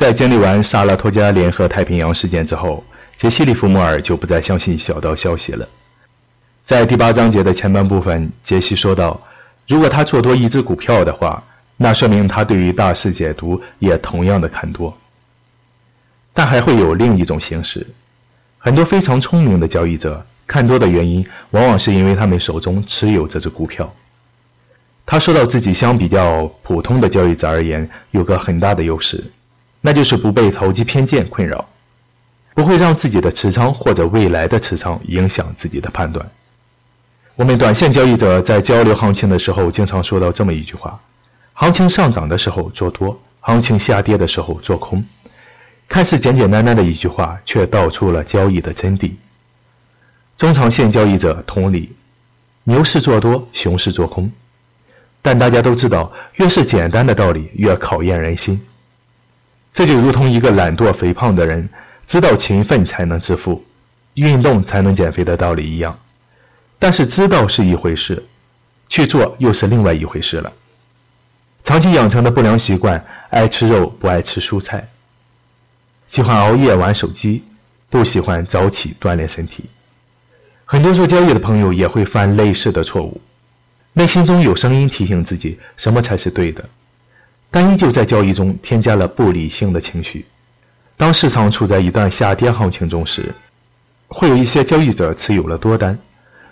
在经历完萨拉托加联合太平洋事件之后，杰西·利弗莫尔就不再相信小道消息了。在第八章节的前半部分，杰西说道：“如果他做多一只股票的话，那说明他对于大势解读也同样的看多。但还会有另一种形式，很多非常聪明的交易者看多的原因，往往是因为他们手中持有这只股票。”他说到自己相比较普通的交易者而言，有个很大的优势。那就是不被投机偏见困扰，不会让自己的持仓或者未来的持仓影响自己的判断。我们短线交易者在交流行情的时候，经常说到这么一句话：行情上涨的时候做多，行情下跌的时候做空。看似简简单单的一句话，却道出了交易的真谛。中长线交易者同理，牛市做多，熊市做空。但大家都知道，越是简单的道理，越考验人心。这就如同一个懒惰肥胖的人知道勤奋才能致富，运动才能减肥的道理一样。但是知道是一回事，去做又是另外一回事了。长期养成的不良习惯，爱吃肉不爱吃蔬菜，喜欢熬夜玩手机，不喜欢早起锻炼身体。很多做交易的朋友也会犯类似的错误，内心中有声音提醒自己什么才是对的。但依旧在交易中添加了不理性的情绪。当市场处在一段下跌行情中时，会有一些交易者持有了多单。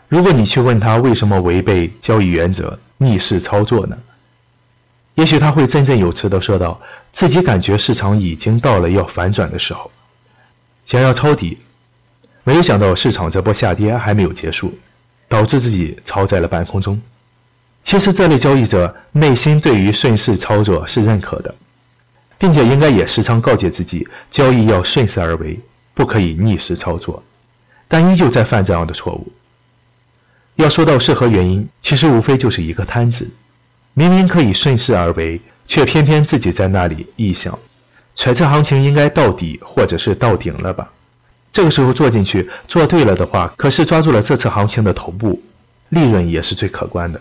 如果你去问他为什么违背交易原则逆势操作呢？也许他会振振有词地说道：“自己感觉市场已经到了要反转的时候，想要抄底，没有想到市场这波下跌还没有结束，导致自己抄在了半空中。”其实，这类交易者内心对于顺势操作是认可的，并且应该也时常告诫自己，交易要顺势而为，不可以逆势操作。但依旧在犯这样的错误。要说到是何原因，其实无非就是一个贪字。明明可以顺势而为，却偏偏自己在那里臆想，揣测行情应该到底或者是到顶了吧。这个时候做进去，做对了的话，可是抓住了这次行情的头部，利润也是最可观的。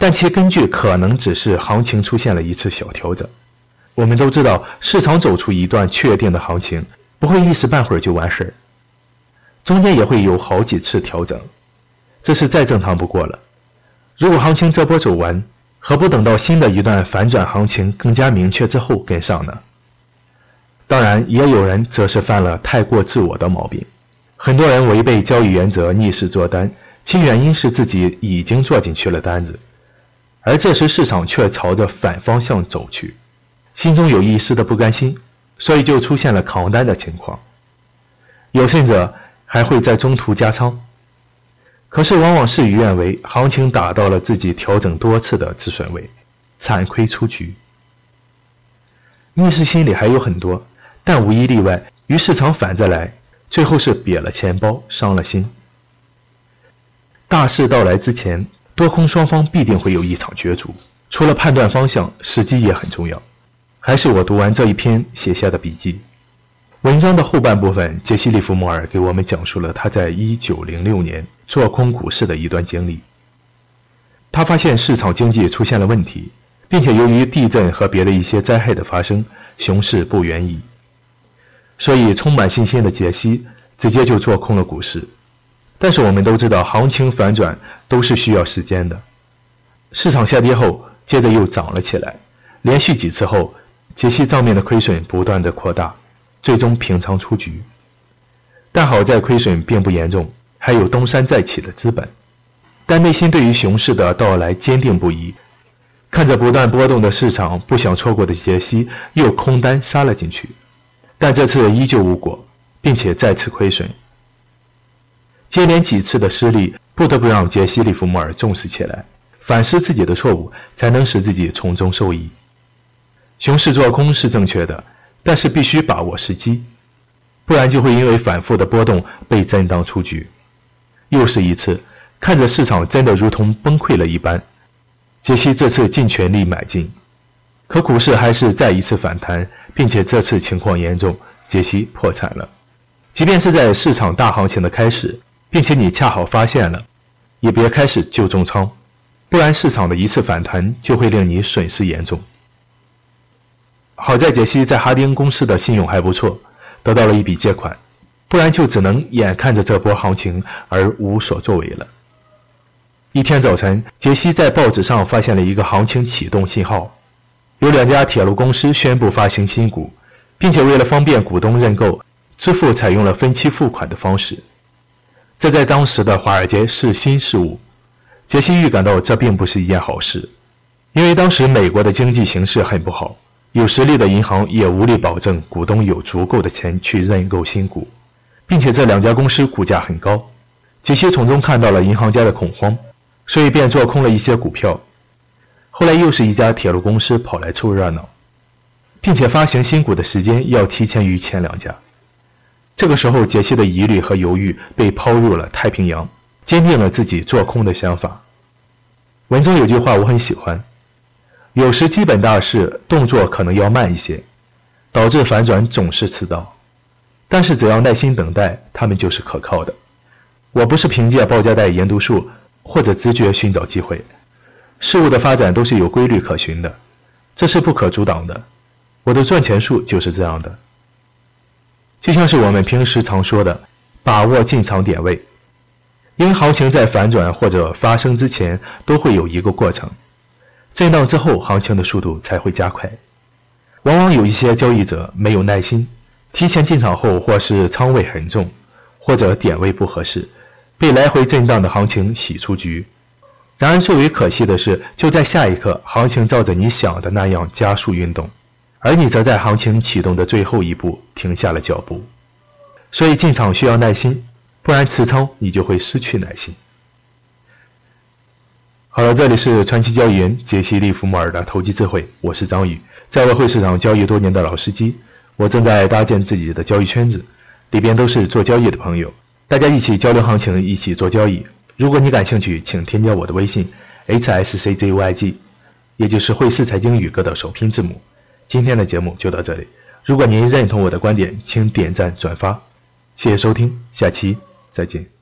但其根据可能只是行情出现了一次小调整。我们都知道，市场走出一段确定的行情，不会一时半会儿就完事儿，中间也会有好几次调整，这是再正常不过了。如果行情这波走完，何不等到新的一段反转行情更加明确之后跟上呢？当然，也有人则是犯了太过自我的毛病。很多人违背交易原则逆势做单，其原因是自己已经做进去了单子。而这时市场却朝着反方向走去，心中有一丝的不甘心，所以就出现了扛单的情况。有甚者还会在中途加仓，可是往往事与愿违，行情打到了自己调整多次的止损位，惨亏出局。逆势心理还有很多，但无一例外，与市场反着来，最后是瘪了钱包，伤了心。大势到来之前。多空双方必定会有一场角逐，除了判断方向，时机也很重要。还是我读完这一篇写下的笔记。文章的后半部分，杰西·利弗莫尔给我们讲述了他在1906年做空股市的一段经历。他发现市场经济出现了问题，并且由于地震和别的一些灾害的发生，熊市不远矣。所以，充满信心的杰西直接就做空了股市。但是我们都知道，行情反转都是需要时间的。市场下跌后，接着又涨了起来，连续几次后，杰西账面的亏损不断的扩大，最终平仓出局。但好在亏损并不严重，还有东山再起的资本。但内心对于熊市的到来坚定不移，看着不断波动的市场，不想错过的杰西又空单杀了进去，但这次依旧无果，并且再次亏损。接连几次的失利，不得不让杰西·利弗莫尔重视起来，反思自己的错误，才能使自己从中受益。熊市做空是正确的，但是必须把握时机，不然就会因为反复的波动被震荡出局。又是一次，看着市场真的如同崩溃了一般，杰西这次尽全力买进，可股市还是再一次反弹，并且这次情况严重，杰西破产了。即便是在市场大行情的开始。并且你恰好发现了，也别开始就重仓，不然市场的一次反弹就会令你损失严重。好在杰西在哈丁公司的信用还不错，得到了一笔借款，不然就只能眼看着这波行情而无所作为了。一天早晨，杰西在报纸上发现了一个行情启动信号，有两家铁路公司宣布发行新股，并且为了方便股东认购，支付采用了分期付款的方式。这在当时的华尔街是新事物，杰西预感到这并不是一件好事，因为当时美国的经济形势很不好。有实力的银行也无力保证股东有足够的钱去认购新股，并且这两家公司股价很高。杰西从中看到了银行家的恐慌，所以便做空了一些股票。后来又是一家铁路公司跑来凑热闹，并且发行新股的时间要提前于前两家。这个时候，杰西的疑虑和犹豫被抛入了太平洋，坚定了自己做空的想法。文中有句话我很喜欢。有时基本大事动作可能要慢一些，导致反转总是迟到。但是只要耐心等待，他们就是可靠的。我不是凭借报价带研读术或者直觉寻找机会，事物的发展都是有规律可循的，这是不可阻挡的。我的赚钱术就是这样的。就像是我们平时常说的，把握进场点位，因行情在反转或者发生之前都会有一个过程。震荡之后，行情的速度才会加快。往往有一些交易者没有耐心，提前进场后，或是仓位很重，或者点位不合适，被来回震荡的行情洗出局。然而，最为可惜的是，就在下一刻，行情照着你想的那样加速运动，而你则在行情启动的最后一步停下了脚步。所以，进场需要耐心，不然持仓你就会失去耐心。好了，这里是传奇交易员杰西·利弗莫尔的投机智慧，我是张宇，在外汇市场交易多年的老司机，我正在搭建自己的交易圈子，里边都是做交易的朋友，大家一起交流行情，一起做交易。如果你感兴趣，请添加我的微信 hsczyg，也就是汇市财经宇哥的首拼字母。今天的节目就到这里，如果您认同我的观点，请点赞转发，谢谢收听，下期再见。